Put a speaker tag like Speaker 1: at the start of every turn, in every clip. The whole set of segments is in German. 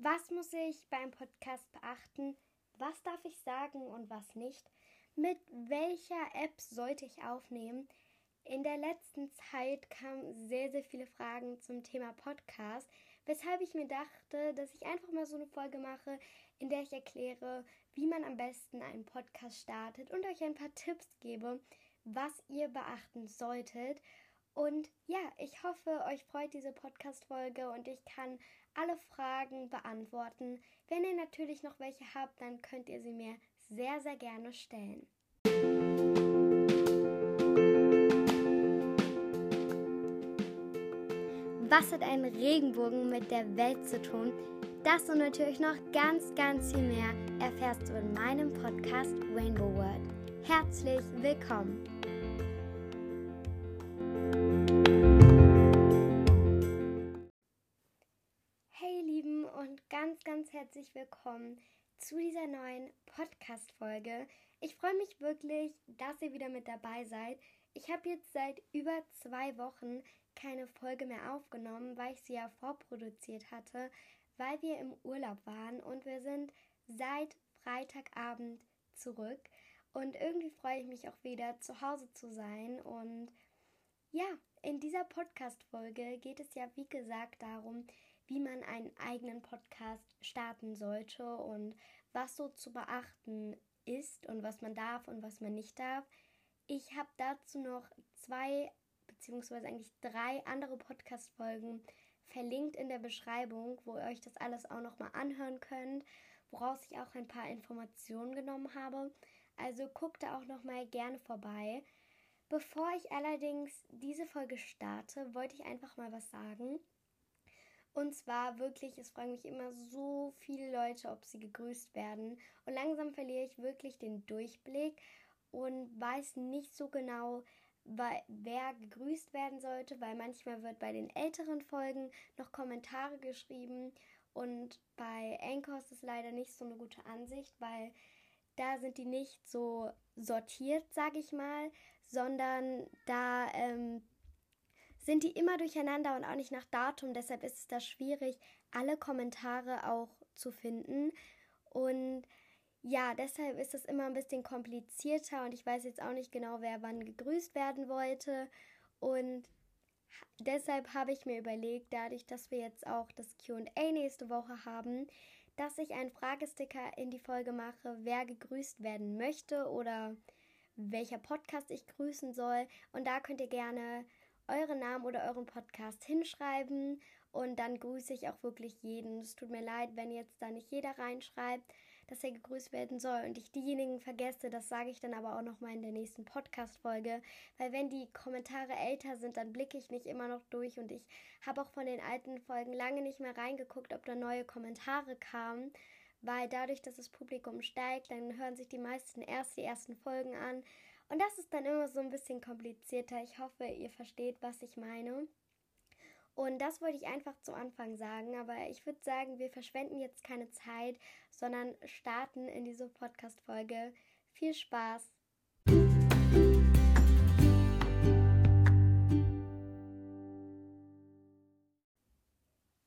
Speaker 1: Was muss ich beim Podcast beachten? Was darf ich sagen und was nicht? Mit welcher App sollte ich aufnehmen? In der letzten Zeit kamen sehr, sehr viele Fragen zum Thema Podcast, weshalb ich mir dachte, dass ich einfach mal so eine Folge mache, in der ich erkläre, wie man am besten einen Podcast startet und euch ein paar Tipps gebe, was ihr beachten solltet. Und ja, ich hoffe, euch freut diese Podcast-Folge und ich kann alle Fragen beantworten. Wenn ihr natürlich noch welche habt, dann könnt ihr sie mir sehr, sehr gerne stellen. Was hat ein Regenbogen mit der Welt zu tun? Das und natürlich noch ganz, ganz viel mehr erfährst du in meinem Podcast Rainbow World. Herzlich willkommen! Ganz, ganz herzlich willkommen zu dieser neuen Podcast-Folge. Ich freue mich wirklich, dass ihr wieder mit dabei seid. Ich habe jetzt seit über zwei Wochen keine Folge mehr aufgenommen, weil ich sie ja vorproduziert hatte, weil wir im Urlaub waren und wir sind seit Freitagabend zurück. Und irgendwie freue ich mich auch wieder zu Hause zu sein. Und ja, in dieser Podcast-Folge geht es ja, wie gesagt, darum, wie man einen eigenen Podcast starten sollte und was so zu beachten ist und was man darf und was man nicht darf. Ich habe dazu noch zwei beziehungsweise eigentlich drei andere Podcast-Folgen verlinkt in der Beschreibung, wo ihr euch das alles auch nochmal anhören könnt, woraus ich auch ein paar Informationen genommen habe. Also guckt da auch nochmal gerne vorbei. Bevor ich allerdings diese Folge starte, wollte ich einfach mal was sagen. Und zwar wirklich, es fragen mich immer so viele Leute, ob sie gegrüßt werden. Und langsam verliere ich wirklich den Durchblick und weiß nicht so genau, wer gegrüßt werden sollte, weil manchmal wird bei den älteren Folgen noch Kommentare geschrieben und bei Anchor ist es leider nicht so eine gute Ansicht, weil da sind die nicht so sortiert, sage ich mal, sondern da ähm, sind die immer durcheinander und auch nicht nach Datum. Deshalb ist es da schwierig, alle Kommentare auch zu finden. Und ja, deshalb ist es immer ein bisschen komplizierter und ich weiß jetzt auch nicht genau, wer wann gegrüßt werden wollte. Und deshalb habe ich mir überlegt, dadurch, dass wir jetzt auch das QA nächste Woche haben, dass ich einen Fragesticker in die Folge mache, wer gegrüßt werden möchte oder welcher Podcast ich grüßen soll. Und da könnt ihr gerne euren Namen oder euren Podcast hinschreiben. Und dann grüße ich auch wirklich jeden. Es tut mir leid, wenn jetzt da nicht jeder reinschreibt, dass er gegrüßt werden soll und ich diejenigen vergesse. Das sage ich dann aber auch nochmal in der nächsten Podcast-Folge, weil wenn die Kommentare älter sind, dann blicke ich nicht immer noch durch. Und ich habe auch von den alten Folgen lange nicht mehr reingeguckt, ob da neue Kommentare kamen. Weil dadurch, dass das Publikum steigt, dann hören sich die meisten erst die ersten Folgen an und das ist dann immer so ein bisschen komplizierter. Ich hoffe, ihr versteht, was ich meine. Und das wollte ich einfach zu Anfang sagen, aber ich würde sagen, wir verschwenden jetzt keine Zeit, sondern starten in diese Podcast-Folge. Viel Spaß!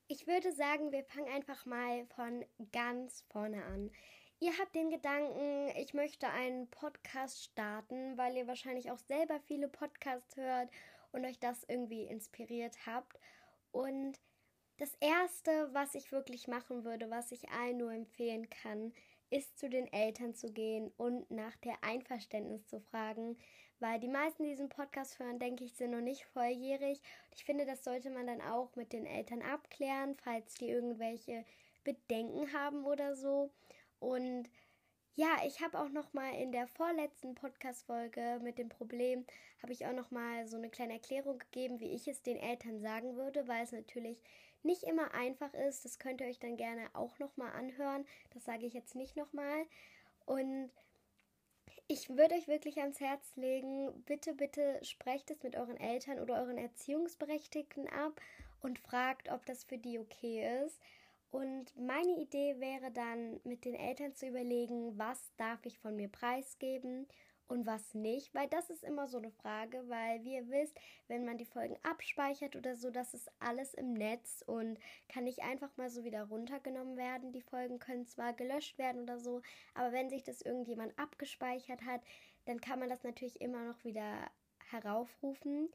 Speaker 1: Ich würde sagen, wir fangen einfach mal von ganz vorne an. Ihr habt den Gedanken, ich möchte einen Podcast starten, weil ihr wahrscheinlich auch selber viele Podcasts hört und euch das irgendwie inspiriert habt. Und das Erste, was ich wirklich machen würde, was ich allen nur empfehlen kann, ist zu den Eltern zu gehen und nach der Einverständnis zu fragen, weil die meisten, die diesen Podcast hören, denke ich, sind noch nicht volljährig. Ich finde, das sollte man dann auch mit den Eltern abklären, falls die irgendwelche Bedenken haben oder so. Und ja, ich habe auch noch mal in der vorletzten Podcast Folge mit dem Problem habe ich auch noch mal so eine kleine Erklärung gegeben, wie ich es den Eltern sagen würde, weil es natürlich nicht immer einfach ist. Das könnt ihr euch dann gerne auch noch mal anhören. Das sage ich jetzt nicht noch mal. Und ich würde euch wirklich ans Herz legen, bitte, bitte sprecht es mit euren Eltern oder euren Erziehungsberechtigten ab und fragt, ob das für die okay ist. Und meine Idee wäre dann, mit den Eltern zu überlegen, was darf ich von mir preisgeben und was nicht, weil das ist immer so eine Frage, weil wie ihr wisst, wenn man die Folgen abspeichert oder so, das ist alles im Netz und kann nicht einfach mal so wieder runtergenommen werden. Die Folgen können zwar gelöscht werden oder so, aber wenn sich das irgendjemand abgespeichert hat, dann kann man das natürlich immer noch wieder heraufrufen.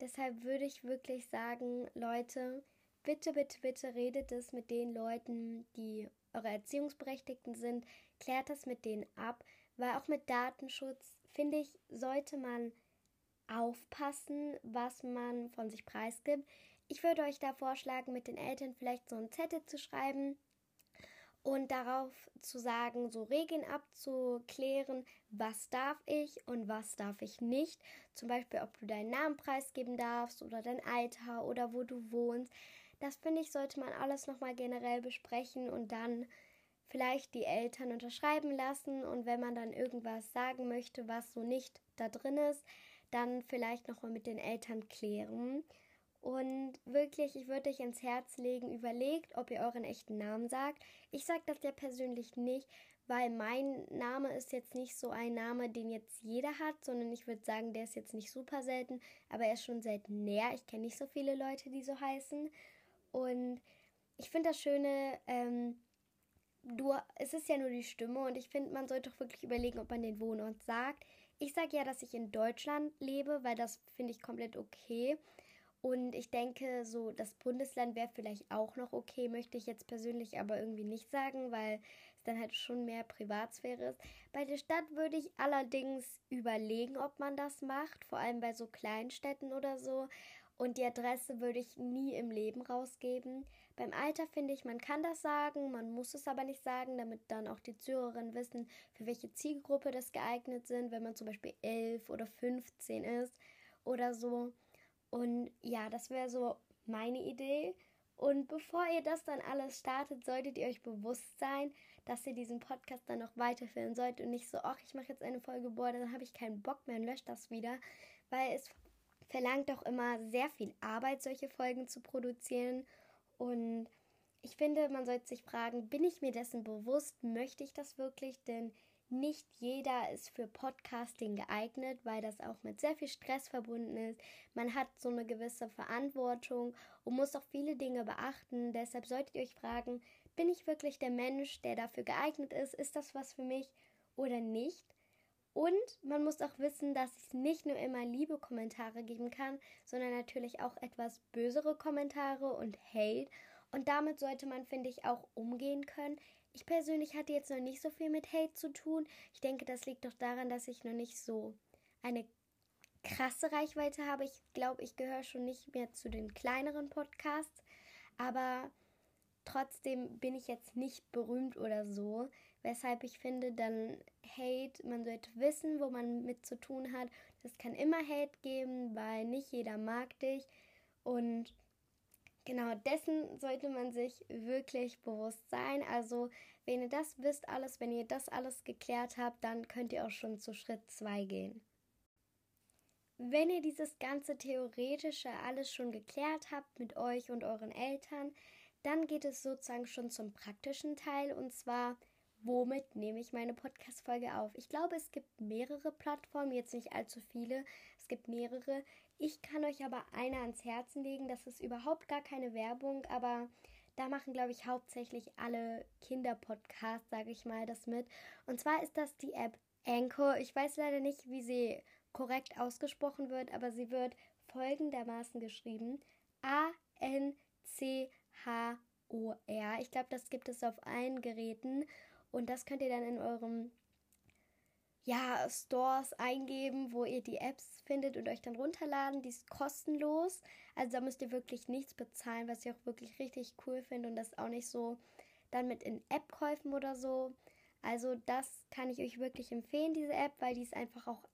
Speaker 1: Deshalb würde ich wirklich sagen, Leute, bitte, bitte, bitte redet es mit den Leuten, die eure Erziehungsberechtigten sind, klärt das mit denen ab, weil auch mit Datenschutz finde ich, sollte man aufpassen, was man von sich preisgibt. Ich würde euch da vorschlagen, mit den Eltern vielleicht so einen Zettel zu schreiben und darauf zu sagen, so Regeln abzuklären, was darf ich und was darf ich nicht. Zum Beispiel, ob du deinen Namen preisgeben darfst oder dein Alter oder wo du wohnst. Das finde ich, sollte man alles nochmal generell besprechen und dann vielleicht die Eltern unterschreiben lassen und wenn man dann irgendwas sagen möchte, was so nicht da drin ist, dann vielleicht nochmal mit den Eltern klären. Und wirklich, ich würde euch ins Herz legen, überlegt, ob ihr euren echten Namen sagt. Ich sage das ja persönlich nicht, weil mein Name ist jetzt nicht so ein Name, den jetzt jeder hat, sondern ich würde sagen, der ist jetzt nicht super selten, aber er ist schon selten näher. Ich kenne nicht so viele Leute, die so heißen. Und ich finde das Schöne, ähm, du, es ist ja nur die Stimme und ich finde, man sollte doch wirklich überlegen, ob man den Wohnort sagt. Ich sage ja, dass ich in Deutschland lebe, weil das finde ich komplett okay. Und ich denke, so das Bundesland wäre vielleicht auch noch okay, möchte ich jetzt persönlich aber irgendwie nicht sagen, weil es dann halt schon mehr Privatsphäre ist. Bei der Stadt würde ich allerdings überlegen, ob man das macht, vor allem bei so Kleinstädten oder so. Und die Adresse würde ich nie im Leben rausgeben. Beim Alter finde ich, man kann das sagen, man muss es aber nicht sagen, damit dann auch die Zuhörerinnen wissen, für welche Zielgruppe das geeignet sind, wenn man zum Beispiel 11 oder 15 ist oder so. Und ja, das wäre so meine Idee. Und bevor ihr das dann alles startet, solltet ihr euch bewusst sein, dass ihr diesen Podcast dann noch weiterführen sollt und nicht so, ach, ich mache jetzt eine Folge, boah, dann habe ich keinen Bock mehr und lösche das wieder, weil es verlangt doch immer sehr viel Arbeit, solche Folgen zu produzieren. Und ich finde, man sollte sich fragen, bin ich mir dessen bewusst? Möchte ich das wirklich? Denn nicht jeder ist für Podcasting geeignet, weil das auch mit sehr viel Stress verbunden ist. Man hat so eine gewisse Verantwortung und muss auch viele Dinge beachten. Deshalb solltet ihr euch fragen, bin ich wirklich der Mensch, der dafür geeignet ist? Ist das was für mich oder nicht? Und man muss auch wissen, dass es nicht nur immer liebe Kommentare geben kann, sondern natürlich auch etwas bösere Kommentare und Hate. Und damit sollte man, finde ich, auch umgehen können. Ich persönlich hatte jetzt noch nicht so viel mit Hate zu tun. Ich denke, das liegt doch daran, dass ich noch nicht so eine krasse Reichweite habe. Ich glaube, ich gehöre schon nicht mehr zu den kleineren Podcasts. Aber trotzdem bin ich jetzt nicht berühmt oder so. Weshalb ich finde, dann Hate, man sollte wissen, wo man mit zu tun hat. Es kann immer Hate geben, weil nicht jeder mag dich. Und genau dessen sollte man sich wirklich bewusst sein. Also, wenn ihr das wisst alles, wenn ihr das alles geklärt habt, dann könnt ihr auch schon zu Schritt 2 gehen. Wenn ihr dieses ganze Theoretische alles schon geklärt habt mit euch und euren Eltern, dann geht es sozusagen schon zum praktischen Teil und zwar womit nehme ich meine Podcast-Folge auf? Ich glaube, es gibt mehrere Plattformen, jetzt nicht allzu viele. Es gibt mehrere. Ich kann euch aber eine ans Herzen legen. Das ist überhaupt gar keine Werbung, aber da machen, glaube ich, hauptsächlich alle Kinderpodcasts, sage ich mal, das mit. Und zwar ist das die App Anchor. Ich weiß leider nicht, wie sie korrekt ausgesprochen wird, aber sie wird folgendermaßen geschrieben: A-N-C-H-O-R. Ich glaube, das gibt es auf allen Geräten. Und das könnt ihr dann in eurem ja, Stores eingeben, wo ihr die Apps findet und euch dann runterladen. Die ist kostenlos. Also da müsst ihr wirklich nichts bezahlen, was ich auch wirklich richtig cool finde und das auch nicht so dann mit in App-Käufen oder so. Also das kann ich euch wirklich empfehlen, diese App, weil die ist einfach auch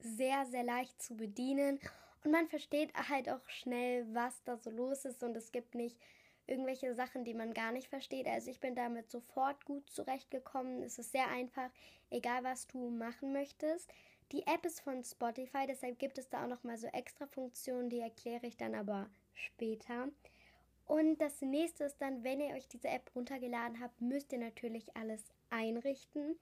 Speaker 1: sehr, sehr leicht zu bedienen. Und man versteht halt auch schnell, was da so los ist. Und es gibt nicht irgendwelche Sachen, die man gar nicht versteht. Also ich bin damit sofort gut zurechtgekommen. Es ist sehr einfach, egal was du machen möchtest. Die App ist von Spotify, deshalb gibt es da auch noch mal so extra Funktionen, die erkläre ich dann aber später. Und das nächste ist dann, wenn ihr euch diese App runtergeladen habt, müsst ihr natürlich alles einrichten.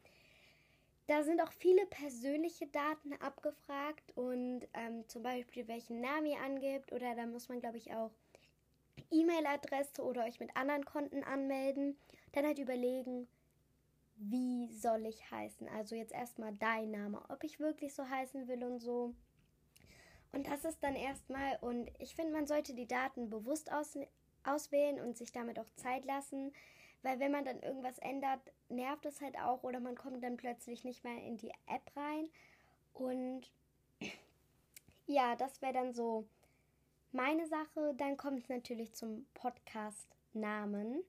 Speaker 1: da sind auch viele persönliche Daten abgefragt und ähm, zum Beispiel welchen Namen ihr angibt oder da muss man, glaube ich, auch E-Mail-Adresse oder euch mit anderen Konten anmelden. Dann halt überlegen, wie soll ich heißen. Also jetzt erstmal dein Name, ob ich wirklich so heißen will und so. Und das ist dann erstmal, und ich finde, man sollte die Daten bewusst aus, auswählen und sich damit auch Zeit lassen, weil wenn man dann irgendwas ändert, nervt es halt auch oder man kommt dann plötzlich nicht mehr in die App rein. Und ja, das wäre dann so meine Sache. Dann kommt es natürlich zum Podcast-Namen.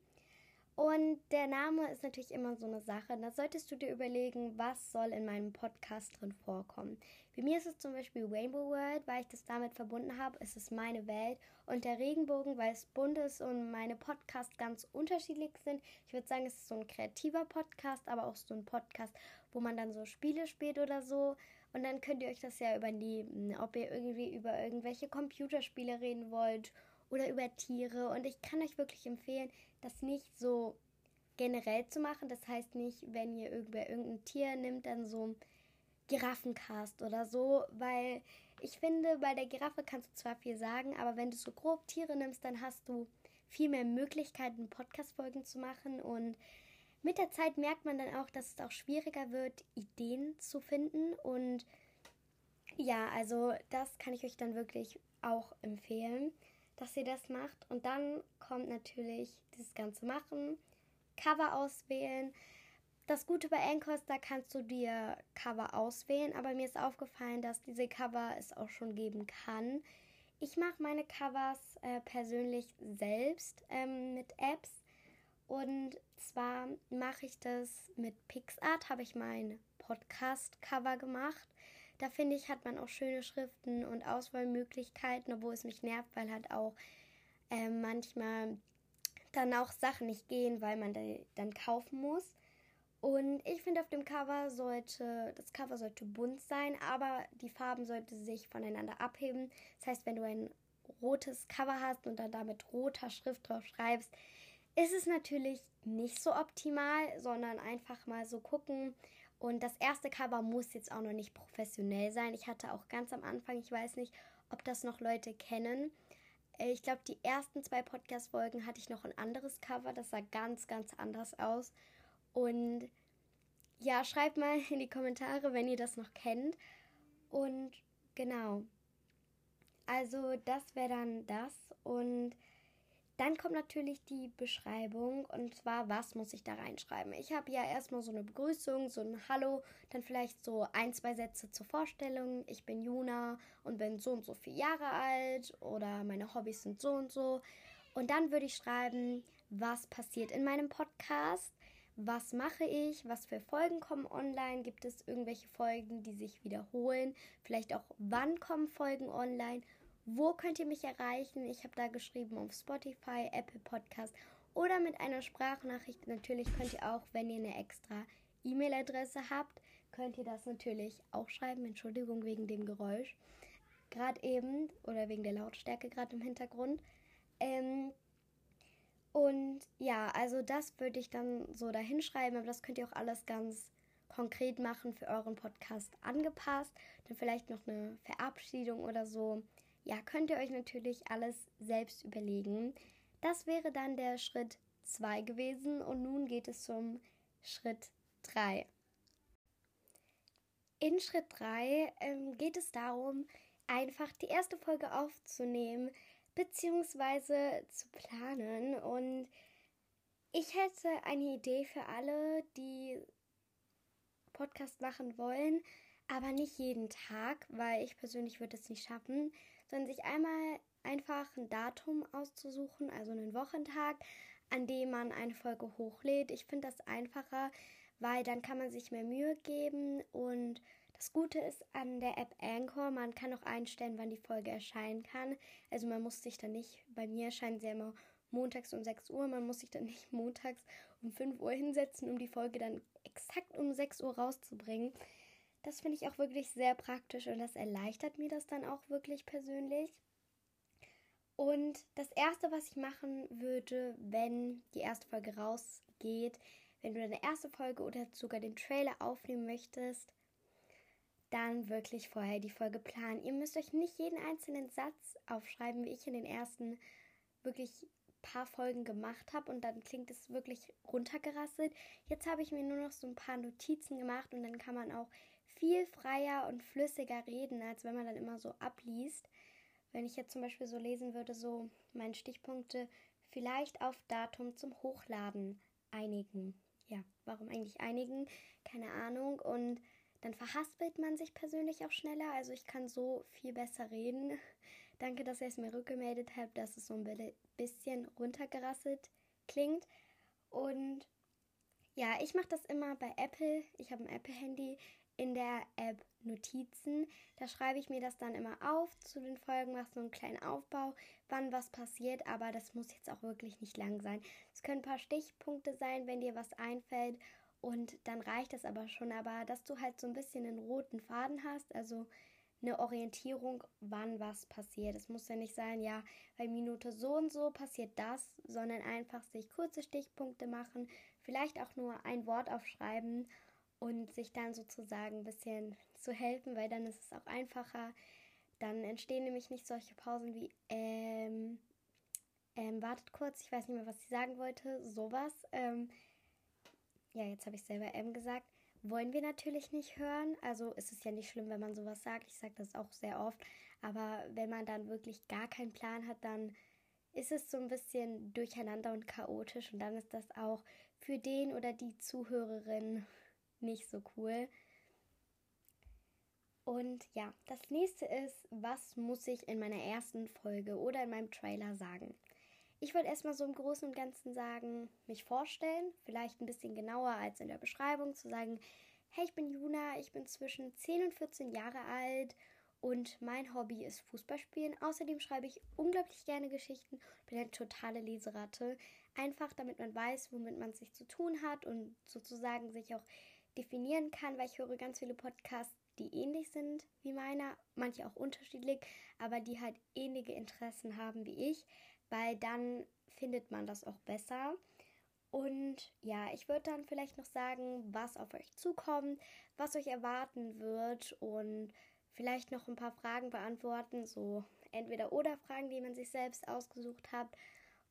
Speaker 1: Und der Name ist natürlich immer so eine Sache. Da solltest du dir überlegen, was soll in meinem Podcast drin vorkommen. Bei mir ist es zum Beispiel Rainbow World, weil ich das damit verbunden habe. Es ist meine Welt. Und der Regenbogen, weil es bunt ist und meine Podcasts ganz unterschiedlich sind. Ich würde sagen, es ist so ein kreativer Podcast, aber auch so ein Podcast, wo man dann so Spiele spielt oder so. Und dann könnt ihr euch das ja übernehmen, ob ihr irgendwie über irgendwelche Computerspiele reden wollt oder über Tiere. Und ich kann euch wirklich empfehlen, das nicht so generell zu machen. Das heißt nicht, wenn ihr irgendwer irgendein Tier nimmt, dann so Giraffencast oder so, weil ich finde, bei der Giraffe kannst du zwar viel sagen, aber wenn du so grob Tiere nimmst, dann hast du viel mehr Möglichkeiten, Podcast-Folgen zu machen und mit der Zeit merkt man dann auch, dass es auch schwieriger wird, Ideen zu finden und ja, also das kann ich euch dann wirklich auch empfehlen dass ihr das macht. Und dann kommt natürlich dieses ganze Machen, Cover auswählen. Das Gute bei Anchor ist, da kannst du dir Cover auswählen, aber mir ist aufgefallen, dass diese Cover es auch schon geben kann. Ich mache meine Covers äh, persönlich selbst ähm, mit Apps. Und zwar mache ich das mit PixArt, habe ich mein Podcast-Cover gemacht. Da finde ich, hat man auch schöne Schriften und Auswahlmöglichkeiten, obwohl es mich nervt, weil halt auch äh, manchmal dann auch Sachen nicht gehen, weil man dann kaufen muss. Und ich finde, auf dem Cover sollte, das Cover sollte bunt sein, aber die Farben sollten sich voneinander abheben. Das heißt, wenn du ein rotes Cover hast und dann da mit roter Schrift drauf schreibst, ist es natürlich nicht so optimal, sondern einfach mal so gucken, und das erste Cover muss jetzt auch noch nicht professionell sein. Ich hatte auch ganz am Anfang, ich weiß nicht, ob das noch Leute kennen. Äh, ich glaube, die ersten zwei Podcast-Folgen hatte ich noch ein anderes Cover. Das sah ganz, ganz anders aus. Und ja, schreibt mal in die Kommentare, wenn ihr das noch kennt. Und genau. Also, das wäre dann das. Und dann kommt natürlich die Beschreibung und zwar, was muss ich da reinschreiben? Ich habe ja erstmal so eine Begrüßung, so ein Hallo, dann vielleicht so ein, zwei Sätze zur Vorstellung. Ich bin Juna und bin so und so vier Jahre alt oder meine Hobbys sind so und so. Und dann würde ich schreiben, was passiert in meinem Podcast, was mache ich, was für Folgen kommen online, gibt es irgendwelche Folgen, die sich wiederholen, vielleicht auch wann kommen Folgen online wo könnt ihr mich erreichen? Ich habe da geschrieben auf Spotify, Apple Podcast oder mit einer Sprachnachricht. Natürlich könnt ihr auch, wenn ihr eine extra E-Mail-Adresse habt, könnt ihr das natürlich auch schreiben. Entschuldigung wegen dem Geräusch. Gerade eben oder wegen der Lautstärke gerade im Hintergrund. Ähm, und ja, also das würde ich dann so dahinschreiben, aber das könnt ihr auch alles ganz konkret machen für euren Podcast angepasst. Dann vielleicht noch eine Verabschiedung oder so ja, könnt ihr euch natürlich alles selbst überlegen. Das wäre dann der Schritt 2 gewesen und nun geht es zum Schritt 3. In Schritt 3 ähm, geht es darum, einfach die erste Folge aufzunehmen bzw. zu planen. Und ich hätte eine Idee für alle, die Podcast machen wollen, aber nicht jeden Tag, weil ich persönlich würde es nicht schaffen sondern sich einmal einfach ein Datum auszusuchen, also einen Wochentag, an dem man eine Folge hochlädt. Ich finde das einfacher, weil dann kann man sich mehr Mühe geben und das Gute ist an der App Anchor, man kann auch einstellen, wann die Folge erscheinen kann. Also man muss sich dann nicht, bei mir erscheinen sie immer montags um 6 Uhr, man muss sich dann nicht montags um 5 Uhr hinsetzen, um die Folge dann exakt um 6 Uhr rauszubringen. Das finde ich auch wirklich sehr praktisch und das erleichtert mir das dann auch wirklich persönlich. Und das Erste, was ich machen würde, wenn die erste Folge rausgeht, wenn du deine erste Folge oder sogar den Trailer aufnehmen möchtest, dann wirklich vorher die Folge planen. Ihr müsst euch nicht jeden einzelnen Satz aufschreiben, wie ich in den ersten wirklich paar Folgen gemacht habe und dann klingt es wirklich runtergerasselt. Jetzt habe ich mir nur noch so ein paar Notizen gemacht und dann kann man auch viel freier und flüssiger reden, als wenn man dann immer so abliest. Wenn ich jetzt zum Beispiel so lesen würde, so meine Stichpunkte vielleicht auf Datum zum Hochladen einigen. Ja, warum eigentlich einigen? Keine Ahnung. Und dann verhaspelt man sich persönlich auch schneller. Also ich kann so viel besser reden. Danke, dass ihr es mir rückgemeldet habt, dass es so ein bisschen runtergerasselt klingt. Und ja, ich mache das immer bei Apple. Ich habe ein Apple-Handy in der App Notizen. Da schreibe ich mir das dann immer auf zu den Folgen, mache so einen kleinen Aufbau, wann was passiert, aber das muss jetzt auch wirklich nicht lang sein. Es können ein paar Stichpunkte sein, wenn dir was einfällt und dann reicht das aber schon. Aber dass du halt so ein bisschen einen roten Faden hast, also eine Orientierung, wann was passiert. Es muss ja nicht sein, ja, bei Minute so und so passiert das, sondern einfach sich kurze Stichpunkte machen, vielleicht auch nur ein Wort aufschreiben und sich dann sozusagen ein bisschen zu helfen, weil dann ist es auch einfacher. Dann entstehen nämlich nicht solche Pausen wie, ähm, ähm, wartet kurz, ich weiß nicht mehr, was ich sagen wollte, sowas. Ähm, ja, jetzt habe ich selber M gesagt. Wollen wir natürlich nicht hören. Also ist es ja nicht schlimm, wenn man sowas sagt. Ich sage das auch sehr oft. Aber wenn man dann wirklich gar keinen Plan hat, dann ist es so ein bisschen durcheinander und chaotisch. Und dann ist das auch für den oder die Zuhörerin nicht so cool. Und ja, das nächste ist, was muss ich in meiner ersten Folge oder in meinem Trailer sagen? Ich wollte erstmal so im Großen und Ganzen sagen, mich vorstellen, vielleicht ein bisschen genauer als in der Beschreibung, zu sagen, hey, ich bin Juna, ich bin zwischen 10 und 14 Jahre alt und mein Hobby ist Fußballspielen. Außerdem schreibe ich unglaublich gerne Geschichten, bin eine totale Leseratte. Einfach damit man weiß, womit man sich zu tun hat und sozusagen sich auch definieren kann, weil ich höre ganz viele Podcasts, die ähnlich sind wie meiner, manche auch unterschiedlich, aber die halt ähnliche Interessen haben wie ich, weil dann findet man das auch besser. Und ja, ich würde dann vielleicht noch sagen, was auf euch zukommt, was euch erwarten wird und vielleicht noch ein paar Fragen beantworten, so entweder oder Fragen, die man sich selbst ausgesucht hat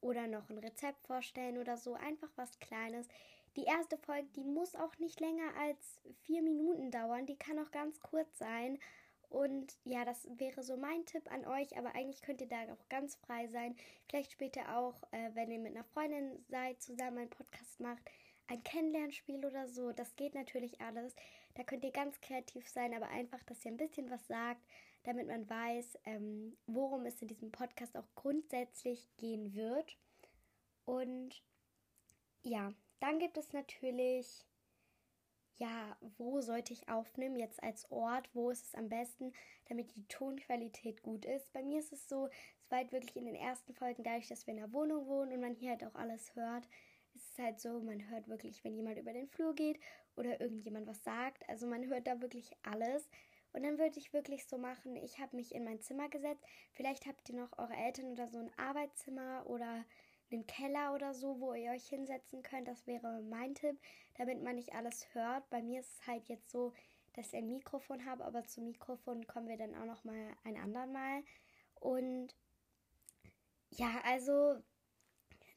Speaker 1: oder noch ein Rezept vorstellen oder so, einfach was Kleines. Die erste Folge, die muss auch nicht länger als vier Minuten dauern. Die kann auch ganz kurz sein. Und ja, das wäre so mein Tipp an euch. Aber eigentlich könnt ihr da auch ganz frei sein. Vielleicht später auch, äh, wenn ihr mit einer Freundin seid, zusammen einen Podcast macht, ein Kennenlernspiel oder so. Das geht natürlich alles. Da könnt ihr ganz kreativ sein, aber einfach, dass ihr ein bisschen was sagt, damit man weiß, ähm, worum es in diesem Podcast auch grundsätzlich gehen wird. Und ja, dann gibt es natürlich, ja, wo sollte ich aufnehmen, jetzt als Ort, wo ist es am besten, damit die Tonqualität gut ist. Bei mir ist es so, es war halt wirklich in den ersten Folgen, dadurch, dass wir in der Wohnung wohnen und man hier halt auch alles hört, ist es halt so, man hört wirklich, wenn jemand über den Flur geht oder irgendjemand was sagt. Also man hört da wirklich alles. Und dann würde ich wirklich so machen, ich habe mich in mein Zimmer gesetzt. Vielleicht habt ihr noch eure Eltern oder so ein Arbeitszimmer oder einen Keller oder so, wo ihr euch hinsetzen könnt. Das wäre mein Tipp, damit man nicht alles hört. Bei mir ist es halt jetzt so, dass ich ein Mikrofon habe, aber zum Mikrofon kommen wir dann auch noch mal ein andern Mal. Und ja, also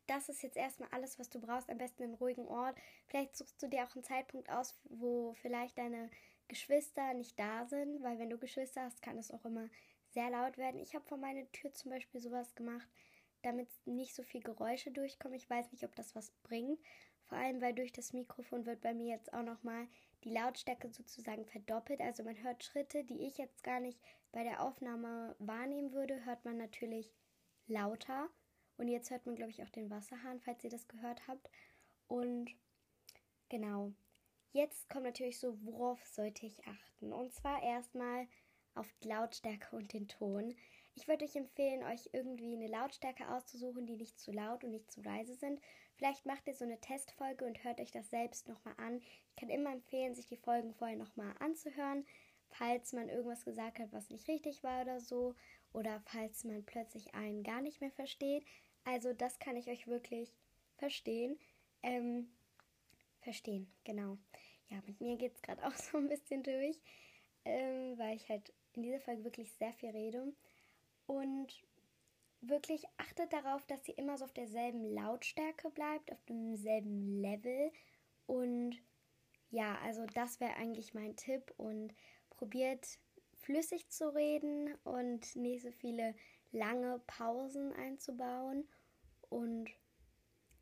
Speaker 1: das ist jetzt erstmal alles, was du brauchst. Am besten einen ruhigen Ort. Vielleicht suchst du dir auch einen Zeitpunkt aus, wo vielleicht deine Geschwister nicht da sind, weil wenn du Geschwister hast, kann es auch immer sehr laut werden. Ich habe vor meiner Tür zum Beispiel sowas gemacht damit nicht so viel Geräusche durchkommen. Ich weiß nicht, ob das was bringt. Vor allem, weil durch das Mikrofon wird bei mir jetzt auch nochmal die Lautstärke sozusagen verdoppelt. Also man hört Schritte, die ich jetzt gar nicht bei der Aufnahme wahrnehmen würde, hört man natürlich lauter. Und jetzt hört man, glaube ich, auch den Wasserhahn, falls ihr das gehört habt. Und genau. Jetzt kommt natürlich so, worauf sollte ich achten? Und zwar erstmal auf die Lautstärke und den Ton. Ich würde euch empfehlen, euch irgendwie eine Lautstärke auszusuchen, die nicht zu laut und nicht zu leise sind. Vielleicht macht ihr so eine Testfolge und hört euch das selbst nochmal an. Ich kann immer empfehlen, sich die Folgen vorher nochmal anzuhören, falls man irgendwas gesagt hat, was nicht richtig war oder so. Oder falls man plötzlich einen gar nicht mehr versteht. Also das kann ich euch wirklich verstehen. Ähm, verstehen, genau. Ja, mit mir geht es gerade auch so ein bisschen durch, ähm, weil ich halt in dieser Folge wirklich sehr viel rede. Und wirklich achtet darauf, dass ihr immer so auf derselben Lautstärke bleibt, auf demselben Level. Und ja, also das wäre eigentlich mein Tipp. Und probiert flüssig zu reden und nicht so viele lange Pausen einzubauen. Und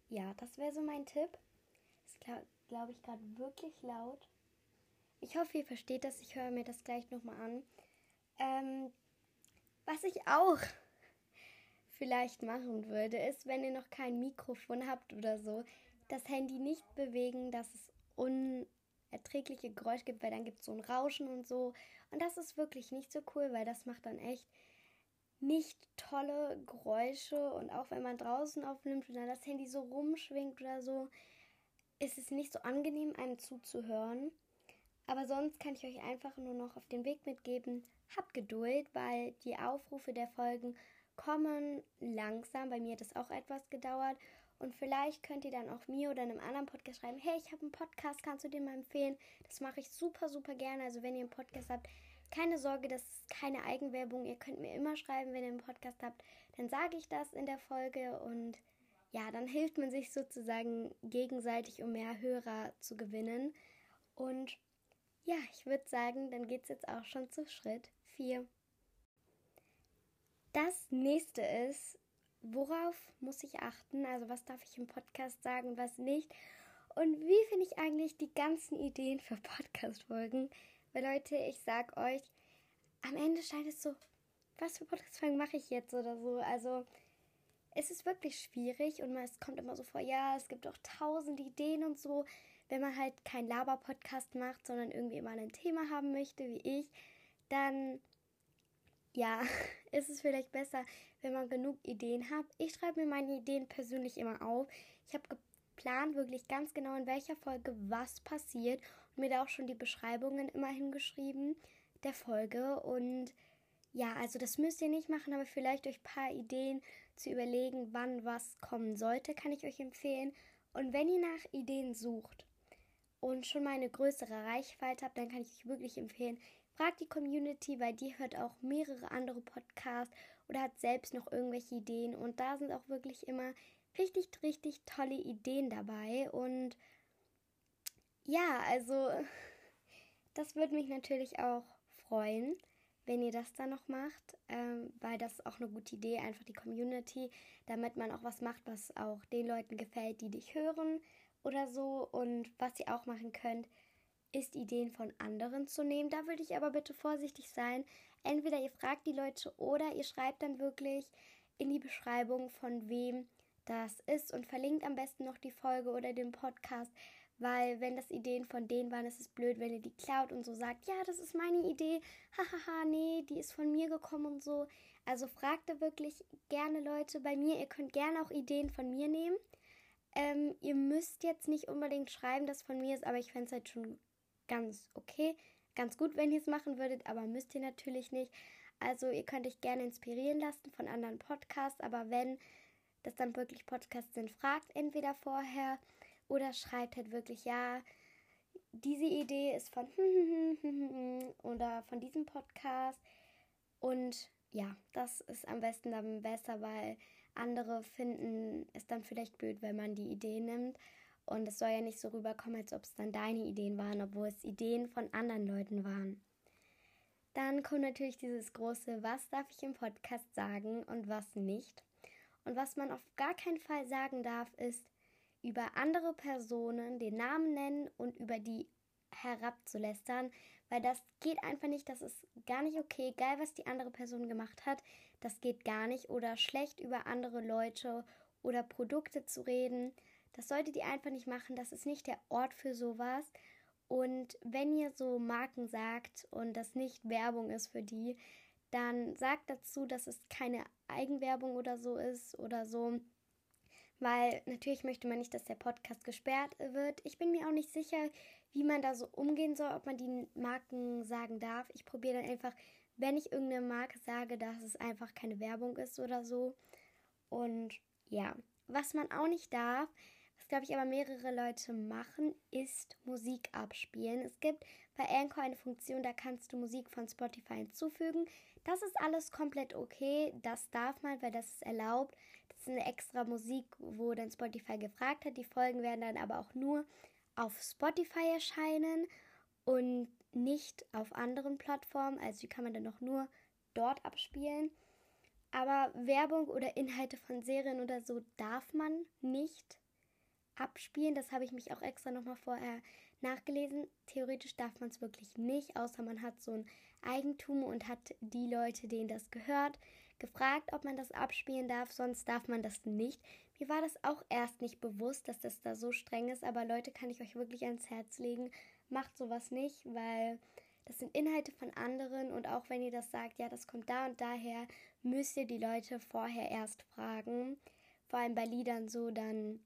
Speaker 1: ja, das wäre so mein Tipp. Ist, glaube glaub ich, gerade wirklich laut. Ich hoffe, ihr versteht das. Ich höre mir das gleich nochmal an. Ähm, was ich auch vielleicht machen würde, ist, wenn ihr noch kein Mikrofon habt oder so, das Handy nicht bewegen, dass es unerträgliche Geräusche gibt, weil dann gibt es so ein Rauschen und so. Und das ist wirklich nicht so cool, weil das macht dann echt nicht tolle Geräusche. Und auch wenn man draußen aufnimmt und dann das Handy so rumschwingt oder so, ist es nicht so angenehm, einem zuzuhören. Aber sonst kann ich euch einfach nur noch auf den Weg mitgeben. Habt Geduld, weil die Aufrufe der Folgen kommen langsam. Bei mir hat es auch etwas gedauert. Und vielleicht könnt ihr dann auch mir oder einem anderen Podcast schreiben, hey, ich habe einen Podcast, kannst du den mal empfehlen? Das mache ich super, super gerne. Also wenn ihr einen Podcast habt, keine Sorge, das ist keine Eigenwerbung. Ihr könnt mir immer schreiben, wenn ihr einen Podcast habt. Dann sage ich das in der Folge und ja, dann hilft man sich sozusagen gegenseitig, um mehr Hörer zu gewinnen. Und ja, ich würde sagen, dann geht es jetzt auch schon zu Schritt 4. Das nächste ist, worauf muss ich achten? Also was darf ich im Podcast sagen, was nicht? Und wie finde ich eigentlich die ganzen Ideen für Podcast-Folgen? Weil Leute, ich sag euch, am Ende scheint es so, was für Podcast-Folgen mache ich jetzt oder so? Also es ist wirklich schwierig und es kommt immer so vor, ja, es gibt auch tausend Ideen und so wenn man halt kein Laber-Podcast macht, sondern irgendwie immer ein Thema haben möchte, wie ich, dann ja, ist es vielleicht besser, wenn man genug Ideen hat. Ich schreibe mir meine Ideen persönlich immer auf. Ich habe geplant, wirklich ganz genau in welcher Folge was passiert und mir da auch schon die Beschreibungen immer hingeschrieben der Folge. Und ja, also das müsst ihr nicht machen, aber vielleicht euch ein paar Ideen zu überlegen, wann was kommen sollte, kann ich euch empfehlen. Und wenn ihr nach Ideen sucht, und schon mal eine größere Reichweite habt, dann kann ich euch wirklich empfehlen, fragt die Community, weil die hört auch mehrere andere Podcasts oder hat selbst noch irgendwelche Ideen. Und da sind auch wirklich immer richtig, richtig tolle Ideen dabei. Und ja, also das würde mich natürlich auch freuen, wenn ihr das dann noch macht, ähm, weil das ist auch eine gute Idee, einfach die Community, damit man auch was macht, was auch den Leuten gefällt, die dich hören oder so. Und was ihr auch machen könnt, ist Ideen von anderen zu nehmen. Da würde ich aber bitte vorsichtig sein. Entweder ihr fragt die Leute oder ihr schreibt dann wirklich in die Beschreibung, von wem das ist und verlinkt am besten noch die Folge oder den Podcast, weil wenn das Ideen von denen waren, ist es blöd, wenn ihr die klaut und so sagt, ja, das ist meine Idee, hahaha, nee, die ist von mir gekommen und so. Also fragt da wirklich gerne Leute bei mir, ihr könnt gerne auch Ideen von mir nehmen. Ähm, ihr müsst jetzt nicht unbedingt schreiben, dass von mir ist, aber ich fände es halt schon ganz okay, ganz gut, wenn ihr es machen würdet, aber müsst ihr natürlich nicht. Also ihr könnt euch gerne inspirieren lassen von anderen Podcasts, aber wenn das dann wirklich Podcasts sind, fragt entweder vorher oder schreibt halt wirklich, ja, diese Idee ist von oder von diesem Podcast. Und ja, das ist am besten dann besser, weil andere finden es dann vielleicht blöd, wenn man die Idee nimmt. Und es soll ja nicht so rüberkommen, als ob es dann deine Ideen waren, obwohl es Ideen von anderen Leuten waren. Dann kommt natürlich dieses große, was darf ich im Podcast sagen und was nicht. Und was man auf gar keinen Fall sagen darf, ist, über andere Personen den Namen nennen und über die herabzulästern, weil das geht einfach nicht, das ist gar nicht okay, egal was die andere Person gemacht hat, das geht gar nicht oder schlecht über andere Leute oder Produkte zu reden, das solltet ihr einfach nicht machen, das ist nicht der Ort für sowas. Und wenn ihr so Marken sagt und das nicht Werbung ist für die, dann sagt dazu, dass es keine Eigenwerbung oder so ist oder so weil natürlich möchte man nicht, dass der Podcast gesperrt wird. Ich bin mir auch nicht sicher, wie man da so umgehen soll, ob man die Marken sagen darf. Ich probiere dann einfach, wenn ich irgendeine Marke sage, dass es einfach keine Werbung ist oder so. Und ja, was man auch nicht darf, was glaube ich aber mehrere Leute machen, ist Musik abspielen. Es gibt bei Anchor eine Funktion, da kannst du Musik von Spotify hinzufügen. Das ist alles komplett okay. Das darf man, weil das ist erlaubt. Das ist eine extra Musik, wo dann Spotify gefragt hat. Die Folgen werden dann aber auch nur auf Spotify erscheinen und nicht auf anderen Plattformen. Also die kann man dann noch nur dort abspielen. Aber Werbung oder Inhalte von Serien oder so darf man nicht abspielen. Das habe ich mich auch extra nochmal vorher nachgelesen. Theoretisch darf man es wirklich nicht, außer man hat so ein Eigentum und hat die Leute, denen das gehört, gefragt, ob man das abspielen darf. Sonst darf man das nicht. Mir war das auch erst nicht bewusst, dass das da so streng ist. Aber Leute, kann ich euch wirklich ans Herz legen. Macht sowas nicht, weil das sind Inhalte von anderen und auch wenn ihr das sagt, ja, das kommt da und daher, müsst ihr die Leute vorher erst fragen. Vor allem bei Liedern so, dann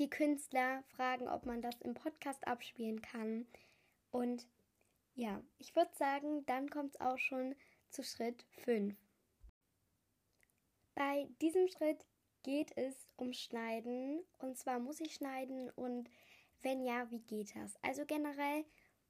Speaker 1: die Künstler fragen, ob man das im Podcast abspielen kann. Und ja, ich würde sagen, dann kommt es auch schon zu Schritt 5. Bei diesem Schritt geht es um Schneiden. Und zwar muss ich schneiden und wenn ja, wie geht das? Also generell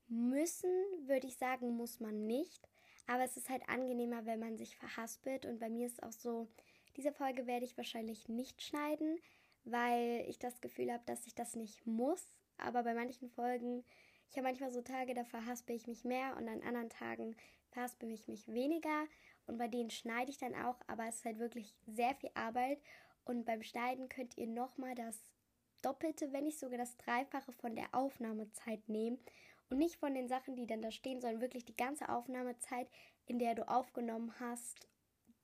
Speaker 1: müssen, würde ich sagen, muss man nicht. Aber es ist halt angenehmer, wenn man sich verhaspelt. Und bei mir ist auch so, diese Folge werde ich wahrscheinlich nicht schneiden, weil ich das Gefühl habe, dass ich das nicht muss. Aber bei manchen Folgen, ich habe manchmal so Tage, da verhaspel ich mich mehr und an anderen Tagen verhaspel ich mich weniger. Und bei denen schneide ich dann auch, aber es ist halt wirklich sehr viel Arbeit. Und beim Schneiden könnt ihr nochmal das Doppelte, wenn nicht sogar das Dreifache von der Aufnahmezeit nehmen. Und nicht von den Sachen, die dann da stehen, sondern wirklich die ganze Aufnahmezeit, in der du aufgenommen hast,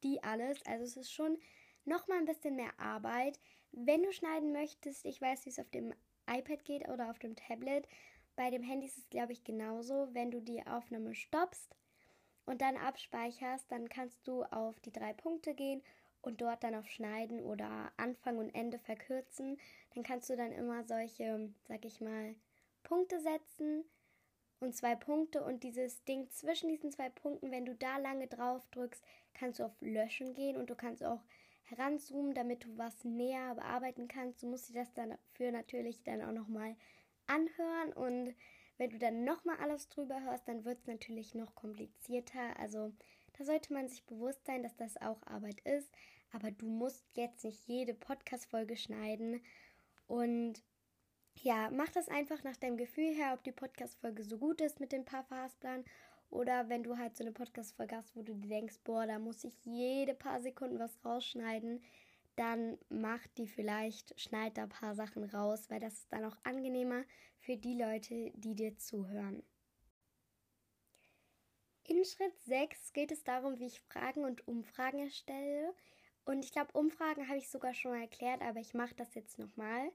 Speaker 1: die alles. Also es ist schon nochmal ein bisschen mehr Arbeit. Wenn du schneiden möchtest, ich weiß, wie es auf dem iPad geht oder auf dem Tablet. Bei dem Handy ist es, glaube ich, genauso. Wenn du die Aufnahme stoppst und dann abspeicherst, dann kannst du auf die drei Punkte gehen und dort dann auf Schneiden oder Anfang und Ende verkürzen. Dann kannst du dann immer solche, sag ich mal, Punkte setzen und zwei Punkte und dieses Ding zwischen diesen zwei Punkten, wenn du da lange drauf drückst, kannst du auf Löschen gehen und du kannst auch heranzoomen, damit du was näher bearbeiten kannst. Du musst dir das dann dafür natürlich dann auch nochmal anhören und wenn du dann nochmal alles drüber hörst, dann wird es natürlich noch komplizierter. Also da sollte man sich bewusst sein, dass das auch Arbeit ist. Aber du musst jetzt nicht jede Podcast-Folge schneiden. Und ja, mach das einfach nach deinem Gefühl her, ob die Podcast-Folge so gut ist mit dem Paar-Verhasplan oder wenn du halt so eine Podcast-Folge hast, wo du dir denkst, boah, da muss ich jede paar Sekunden was rausschneiden, dann mach die vielleicht, schneid da ein paar Sachen raus, weil das ist dann auch angenehmer für die Leute, die dir zuhören. In Schritt 6 geht es darum, wie ich Fragen und Umfragen erstelle. Und ich glaube, Umfragen habe ich sogar schon mal erklärt, aber ich mache das jetzt nochmal.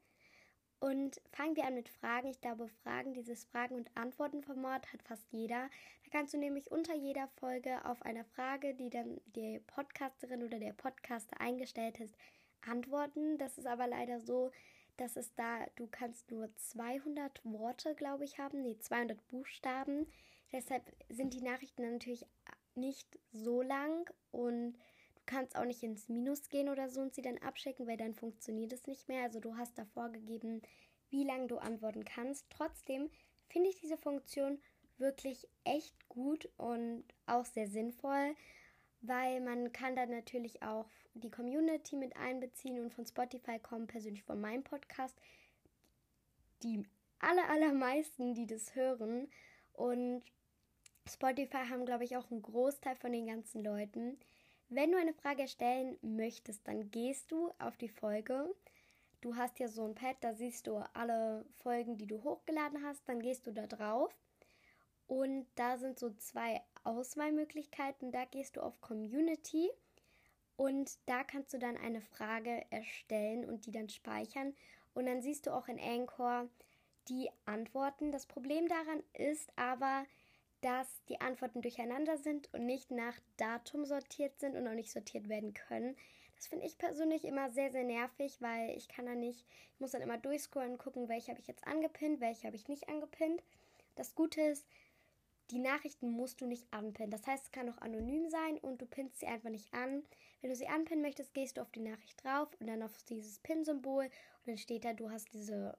Speaker 1: Und fangen wir an mit Fragen. Ich glaube, Fragen, dieses Fragen- und Antworten-Format hat fast jeder. Da kannst du nämlich unter jeder Folge auf eine Frage, die dann die Podcasterin oder der Podcaster eingestellt ist, antworten. Das ist aber leider so, dass es da, du kannst nur 200 Worte, glaube ich, haben. Nee, 200 Buchstaben. Deshalb sind die Nachrichten natürlich nicht so lang und kannst auch nicht ins Minus gehen oder so und sie dann abschicken, weil dann funktioniert es nicht mehr. Also du hast da vorgegeben, wie lange du antworten kannst. Trotzdem finde ich diese Funktion wirklich echt gut und auch sehr sinnvoll, weil man kann dann natürlich auch die Community mit einbeziehen und von Spotify kommen persönlich von meinem Podcast die aller allermeisten, die das hören und Spotify haben glaube ich auch einen Großteil von den ganzen Leuten. Wenn du eine Frage stellen möchtest, dann gehst du auf die Folge. Du hast ja so ein Pad, da siehst du alle Folgen, die du hochgeladen hast. Dann gehst du da drauf und da sind so zwei Auswahlmöglichkeiten. Da gehst du auf Community und da kannst du dann eine Frage erstellen und die dann speichern. Und dann siehst du auch in Anchor die Antworten. Das Problem daran ist aber, dass die Antworten durcheinander sind und nicht nach Datum sortiert sind und auch nicht sortiert werden können. Das finde ich persönlich immer sehr, sehr nervig, weil ich kann da nicht, ich muss dann immer durchscrollen und gucken, welche habe ich jetzt angepinnt, welche habe ich nicht angepinnt. Das Gute ist, die Nachrichten musst du nicht anpinnen. Das heißt, es kann auch anonym sein und du pinnst sie einfach nicht an, Wenn du sie anpinnen möchtest, gehst du auf die Nachricht drauf und dann auf dieses Pin-Symbol und dann steht da, du hast diese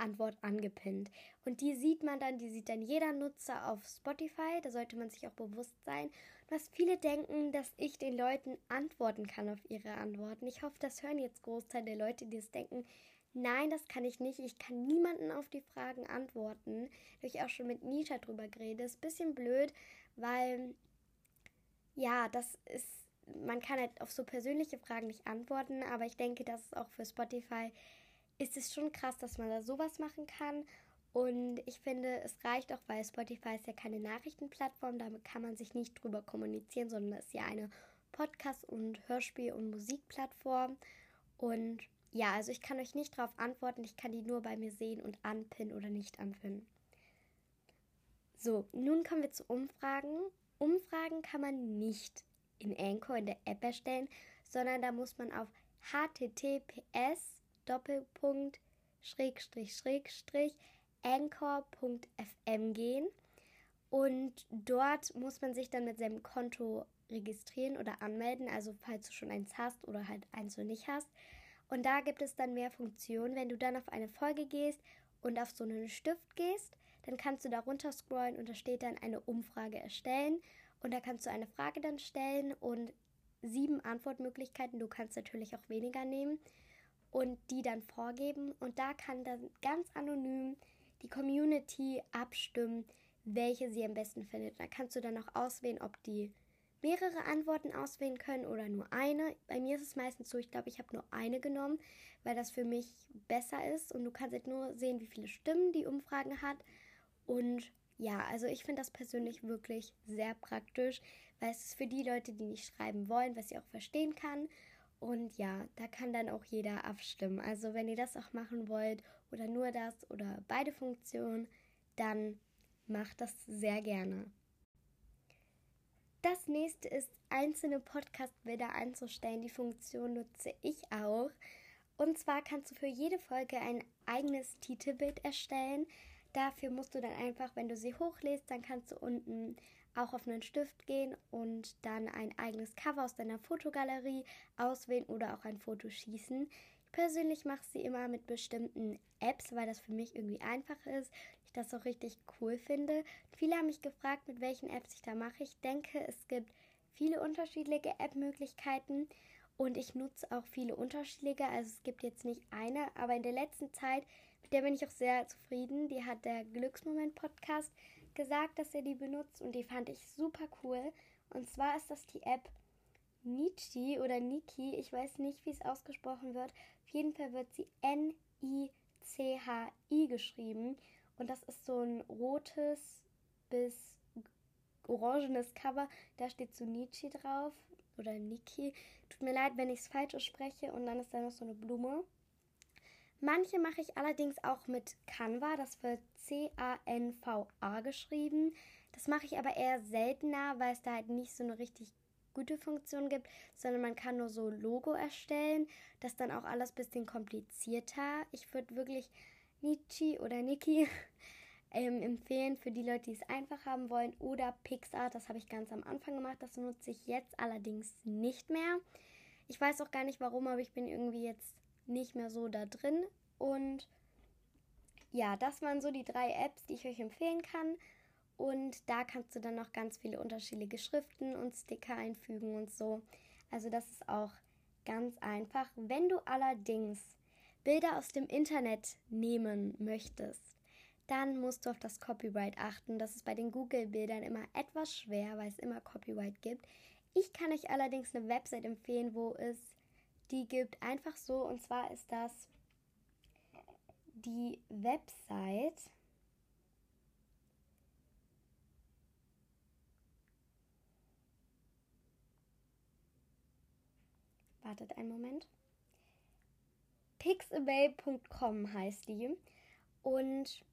Speaker 1: Antwort angepinnt. Und die sieht man dann, die sieht dann jeder Nutzer auf Spotify. Da sollte man sich auch bewusst sein. Was viele denken, dass ich den Leuten antworten kann auf ihre Antworten. Ich hoffe, das hören jetzt Großteil der Leute, die es denken. Nein, das kann ich nicht. Ich kann niemanden auf die Fragen antworten. Da habe ich auch schon mit Nisha drüber geredet. Ist ein bisschen blöd, weil ja, das ist, man kann halt auf so persönliche Fragen nicht antworten, aber ich denke, dass es auch für Spotify ist es schon krass, dass man da sowas machen kann. Und ich finde, es reicht auch, weil Spotify ist ja keine Nachrichtenplattform, damit kann man sich nicht drüber kommunizieren, sondern es ist ja eine Podcast- und Hörspiel- und Musikplattform. Und ja, also ich kann euch nicht darauf antworten, ich kann die nur bei mir sehen und anpinnen oder nicht anpinnen. So, nun kommen wir zu Umfragen. Umfragen kann man nicht in Anchor in der App erstellen, sondern da muss man auf https Doppelpunkt Schrägstrich Schrägstrich anchor.fm gehen und dort muss man sich dann mit seinem Konto registrieren oder anmelden, also falls du schon eins hast oder halt eins noch nicht hast. Und da gibt es dann mehr Funktionen. Wenn du dann auf eine Folge gehst und auf so einen Stift gehst, dann kannst du da runter scrollen und da steht dann eine Umfrage erstellen. Und da kannst du eine Frage dann stellen und sieben Antwortmöglichkeiten. Du kannst natürlich auch weniger nehmen und die dann vorgeben. Und da kann dann ganz anonym die Community abstimmen, welche sie am besten findet. Da kannst du dann auch auswählen, ob die mehrere Antworten auswählen können oder nur eine. Bei mir ist es meistens so, ich glaube, ich habe nur eine genommen, weil das für mich besser ist. Und du kannst halt nur sehen, wie viele Stimmen die Umfrage hat. Und ja, also ich finde das persönlich wirklich sehr praktisch, weil es ist für die Leute, die nicht schreiben wollen, was ich auch verstehen kann. Und ja, da kann dann auch jeder abstimmen. Also wenn ihr das auch machen wollt oder nur das oder beide Funktionen, dann macht das sehr gerne. Das nächste ist, einzelne Podcast-Bilder einzustellen. Die Funktion nutze ich auch. Und zwar kannst du für jede Folge ein eigenes Titelbild erstellen. Dafür musst du dann einfach, wenn du sie hochlädst, dann kannst du unten auch auf einen Stift gehen und dann ein eigenes Cover aus deiner Fotogalerie auswählen oder auch ein Foto schießen. Ich persönlich mache sie immer mit bestimmten Apps, weil das für mich irgendwie einfach ist. Ich das auch richtig cool finde. Viele haben mich gefragt, mit welchen Apps ich da mache. Ich denke, es gibt viele unterschiedliche App-Möglichkeiten und ich nutze auch viele unterschiedliche. Also es gibt jetzt nicht eine, aber in der letzten Zeit, mit der bin ich auch sehr zufrieden. Die hat der Glücksmoment Podcast gesagt, dass er die benutzt und die fand ich super cool. Und zwar ist das die App Nietzsche oder Niki. Ich weiß nicht, wie es ausgesprochen wird. Auf jeden Fall wird sie N-I-C-H-I geschrieben. Und das ist so ein rotes bis orangenes Cover. Da steht so Nietzsche drauf oder Niki. Tut mir leid, wenn ich es falsch spreche. Und dann ist da noch so eine Blume. Manche mache ich allerdings auch mit Canva. Das wird C-A-N-V-A geschrieben. Das mache ich aber eher seltener, weil es da halt nicht so eine richtig gute Funktion gibt, sondern man kann nur so Logo erstellen. Das ist dann auch alles ein bisschen komplizierter. Ich würde wirklich Nietzsche oder Niki ähm, empfehlen für die Leute, die es einfach haben wollen. Oder Pixar, das habe ich ganz am Anfang gemacht. Das nutze ich jetzt allerdings nicht mehr. Ich weiß auch gar nicht warum, aber ich bin irgendwie jetzt nicht mehr so da drin. Und ja, das waren so die drei Apps, die ich euch empfehlen kann. Und da kannst du dann noch ganz viele unterschiedliche Schriften und Sticker einfügen und so. Also das ist auch ganz einfach. Wenn du allerdings Bilder aus dem Internet nehmen möchtest, dann musst du auf das Copyright achten. Das ist bei den Google-Bildern immer etwas schwer, weil es immer Copyright gibt. Ich kann euch allerdings eine Website empfehlen, wo es die gibt. Einfach so. Und zwar ist das die Website. Wartet einen Moment. Pixabay.com heißt die. Und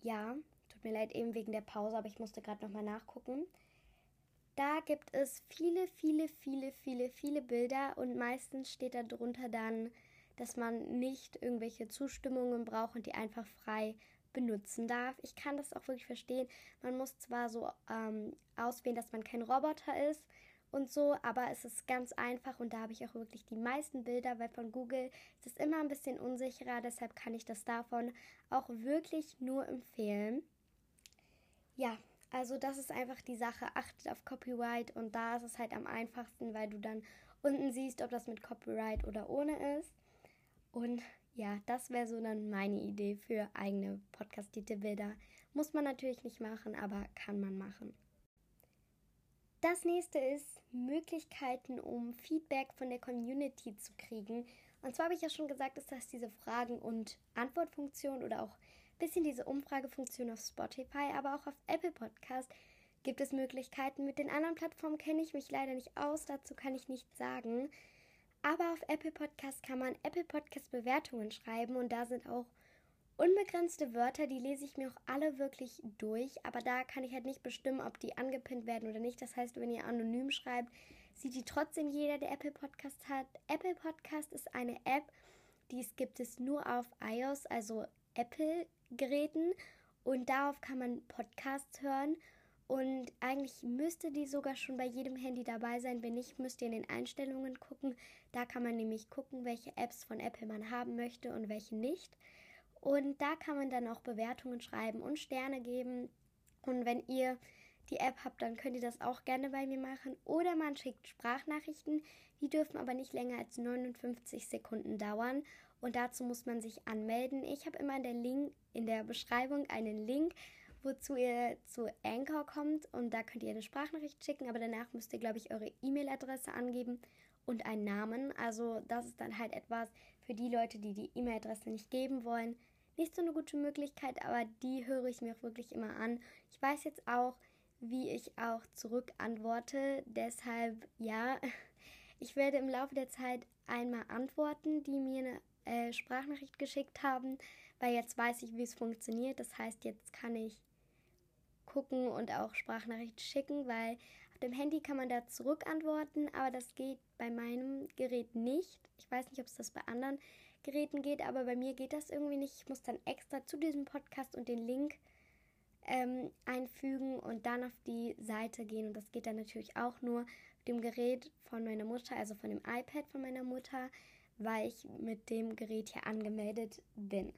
Speaker 1: ja, tut mir leid eben wegen der Pause, aber ich musste gerade nochmal nachgucken. Da gibt es viele, viele, viele, viele, viele Bilder und meistens steht da drunter dann, dass man nicht irgendwelche Zustimmungen braucht und die einfach frei benutzen darf. Ich kann das auch wirklich verstehen. Man muss zwar so ähm, auswählen, dass man kein Roboter ist und so, aber es ist ganz einfach und da habe ich auch wirklich die meisten Bilder, weil von Google ist es immer ein bisschen unsicherer, deshalb kann ich das davon auch wirklich nur empfehlen. Ja, also das ist einfach die Sache, achtet auf Copyright und da ist es halt am einfachsten, weil du dann unten siehst, ob das mit Copyright oder ohne ist. Und ja, das wäre so dann meine Idee für eigene Podcast-Titelbilder. Muss man natürlich nicht machen, aber kann man machen. Das nächste ist Möglichkeiten, um Feedback von der Community zu kriegen. Und zwar habe ich ja schon gesagt, ist das diese Fragen- und Antwortfunktion oder auch bisschen diese Umfragefunktion auf Spotify, aber auch auf Apple Podcast gibt es Möglichkeiten. Mit den anderen Plattformen kenne ich mich leider nicht aus, dazu kann ich nichts sagen. Aber auf Apple Podcast kann man Apple Podcast Bewertungen schreiben und da sind auch Unbegrenzte Wörter, die lese ich mir auch alle wirklich durch, aber da kann ich halt nicht bestimmen, ob die angepinnt werden oder nicht. Das heißt, wenn ihr anonym schreibt, sieht die trotzdem jeder, der Apple Podcast hat. Apple Podcast ist eine App, die gibt es nur auf iOS, also Apple-Geräten und darauf kann man Podcasts hören. Und eigentlich müsste die sogar schon bei jedem Handy dabei sein. Wenn nicht, müsst ihr in den Einstellungen gucken. Da kann man nämlich gucken, welche Apps von Apple man haben möchte und welche nicht. Und da kann man dann auch Bewertungen schreiben und Sterne geben. Und wenn ihr die App habt, dann könnt ihr das auch gerne bei mir machen. Oder man schickt Sprachnachrichten. Die dürfen aber nicht länger als 59 Sekunden dauern. Und dazu muss man sich anmelden. Ich habe immer in der, Link, in der Beschreibung einen Link, wozu ihr zu Anchor kommt. Und da könnt ihr eine Sprachnachricht schicken. Aber danach müsst ihr, glaube ich, eure E-Mail-Adresse angeben und einen Namen. Also das ist dann halt etwas für die Leute, die die E-Mail-Adresse nicht geben wollen nicht so eine gute Möglichkeit, aber die höre ich mir auch wirklich immer an. Ich weiß jetzt auch, wie ich auch zurück antworte. Deshalb ja, ich werde im Laufe der Zeit einmal antworten, die mir eine äh, Sprachnachricht geschickt haben, weil jetzt weiß ich, wie es funktioniert. Das heißt, jetzt kann ich gucken und auch Sprachnachricht schicken, weil auf dem Handy kann man da zurückantworten, aber das geht bei meinem Gerät nicht. Ich weiß nicht, ob es das bei anderen Geräten geht, aber bei mir geht das irgendwie nicht. Ich muss dann extra zu diesem Podcast und den Link ähm, einfügen und dann auf die Seite gehen. Und das geht dann natürlich auch nur auf dem Gerät von meiner Mutter, also von dem iPad von meiner Mutter, weil ich mit dem Gerät hier angemeldet bin.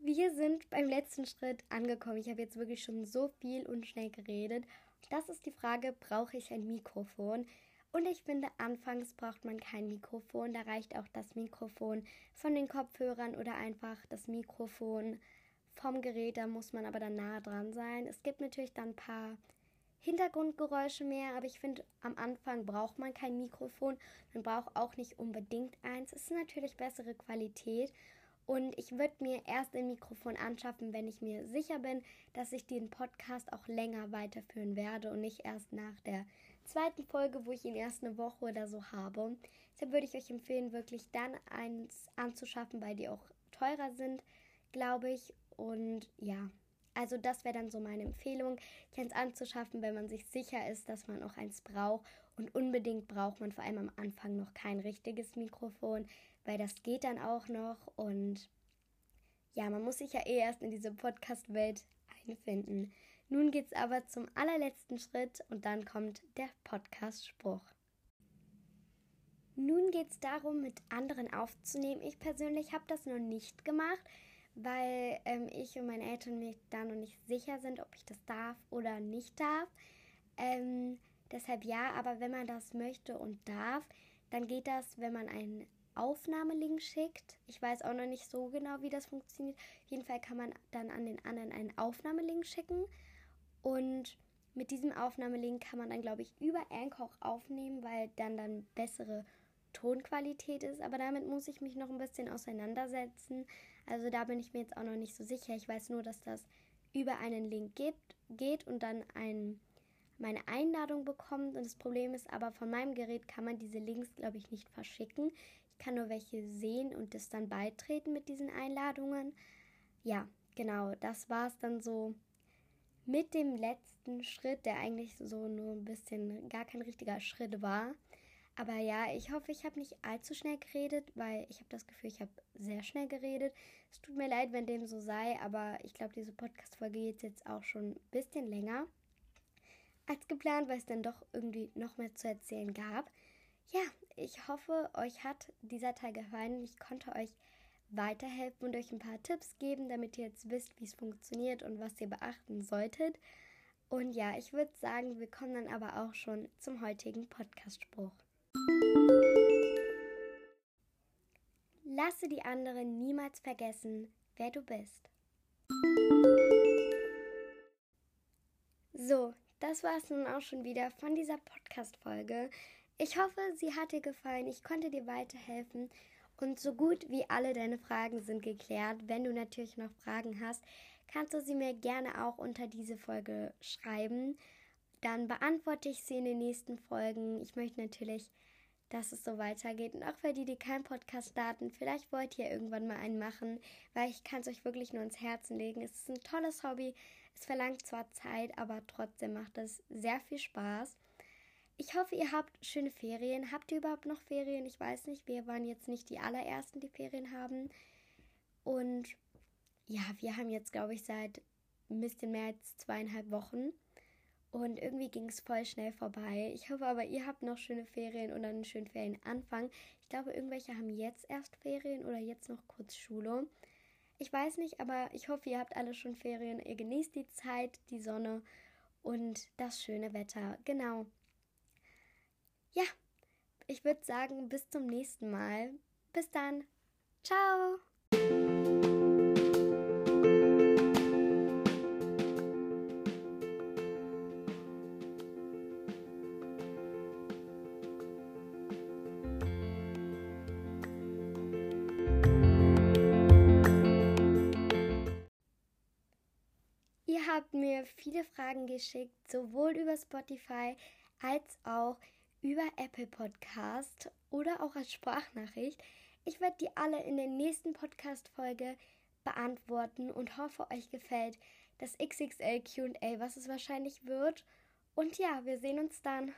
Speaker 1: Wir sind beim letzten Schritt angekommen. Ich habe jetzt wirklich schon so viel und schnell geredet. Das ist die Frage, brauche ich ein Mikrofon? Und ich finde, anfangs braucht man kein Mikrofon. Da reicht auch das Mikrofon von den Kopfhörern oder einfach das Mikrofon vom Gerät. Da muss man aber dann nah dran sein. Es gibt natürlich dann ein paar Hintergrundgeräusche mehr, aber ich finde, am Anfang braucht man kein Mikrofon. Man braucht auch nicht unbedingt eins. Es ist natürlich bessere Qualität. Und ich würde mir erst ein Mikrofon anschaffen, wenn ich mir sicher bin, dass ich den Podcast auch länger weiterführen werde und nicht erst nach der zweiten Folge, wo ich ihn erst eine Woche oder so habe. Deshalb würde ich euch empfehlen, wirklich dann eins anzuschaffen, weil die auch teurer sind, glaube ich. Und ja, also das wäre dann so meine Empfehlung, eins anzuschaffen, wenn man sich sicher ist, dass man auch eins braucht. Und unbedingt braucht man vor allem am Anfang noch kein richtiges Mikrofon, weil das geht dann auch noch. Und ja, man muss sich ja eh erst in diese Podcast-Welt einfinden. Nun geht's aber zum allerletzten Schritt und dann kommt der Podcast-Spruch. Nun geht es darum, mit anderen aufzunehmen. Ich persönlich habe das noch nicht gemacht, weil ähm, ich und meine Eltern mir da noch nicht sicher sind, ob ich das darf oder nicht darf. Ähm, deshalb ja, aber wenn man das möchte und darf, dann geht das, wenn man einen Aufnahmelink schickt. Ich weiß auch noch nicht so genau, wie das funktioniert. Auf jeden Fall kann man dann an den anderen einen Aufnahmelink schicken. Und mit diesem Aufnahmelink kann man dann, glaube ich, über Anchor aufnehmen, weil dann dann bessere Tonqualität ist. Aber damit muss ich mich noch ein bisschen auseinandersetzen. Also da bin ich mir jetzt auch noch nicht so sicher. Ich weiß nur, dass das über einen Link gibt, geht und dann ein, meine Einladung bekommt. Und das Problem ist aber, von meinem Gerät kann man diese Links, glaube ich, nicht verschicken. Ich kann nur welche sehen und das dann beitreten mit diesen Einladungen. Ja, genau, das war es dann so mit dem letzten Schritt, der eigentlich so nur ein bisschen gar kein richtiger Schritt war. Aber ja, ich hoffe, ich habe nicht allzu schnell geredet, weil ich habe das Gefühl, ich habe sehr schnell geredet. Es tut mir leid, wenn dem so sei, aber ich glaube, diese Podcast-Folge geht jetzt auch schon ein bisschen länger. als geplant, weil es dann doch irgendwie noch mehr zu erzählen gab. Ja, ich hoffe, euch hat dieser Teil gefallen. Ich konnte euch weiterhelfen und euch ein paar Tipps geben, damit ihr jetzt wisst, wie es funktioniert und was ihr beachten solltet. Und ja, ich würde sagen, wir kommen dann aber auch schon zum heutigen Podcast-Spruch. Lasse die anderen niemals vergessen, wer du bist. So, das war es nun auch schon wieder von dieser Podcast-Folge. Ich hoffe, sie hat dir gefallen. Ich konnte dir weiterhelfen. Und so gut wie alle deine Fragen sind geklärt. Wenn du natürlich noch Fragen hast, kannst du sie mir gerne auch unter diese Folge schreiben. Dann beantworte ich sie in den nächsten Folgen. Ich möchte natürlich, dass es so weitergeht. Und auch für die, die keinen Podcast starten, vielleicht wollt ihr irgendwann mal einen machen, weil ich kann es euch wirklich nur ins Herzen legen. Es ist ein tolles Hobby. Es verlangt zwar Zeit, aber trotzdem macht es sehr viel Spaß. Ich hoffe, ihr habt schöne Ferien. Habt ihr überhaupt noch Ferien? Ich weiß nicht. Wir waren jetzt nicht die allerersten, die Ferien haben. Und ja, wir haben jetzt, glaube ich, seit ein bisschen mehr als zweieinhalb Wochen. Und irgendwie ging es voll schnell vorbei. Ich hoffe aber, ihr habt noch schöne Ferien oder einen schönen Ferienanfang. Ich glaube, irgendwelche haben jetzt erst Ferien oder jetzt noch kurz Schule. Ich weiß nicht, aber ich hoffe, ihr habt alle schon Ferien. Ihr genießt die Zeit, die Sonne und das schöne Wetter. Genau. Ja, ich würde sagen, bis zum nächsten Mal. Bis dann. Ciao. Habt mir viele Fragen geschickt, sowohl über Spotify als auch über Apple Podcast oder auch als Sprachnachricht. Ich werde die alle in der nächsten Podcast-Folge beantworten und hoffe, euch gefällt das XXL QA, was es wahrscheinlich wird. Und ja, wir sehen uns dann.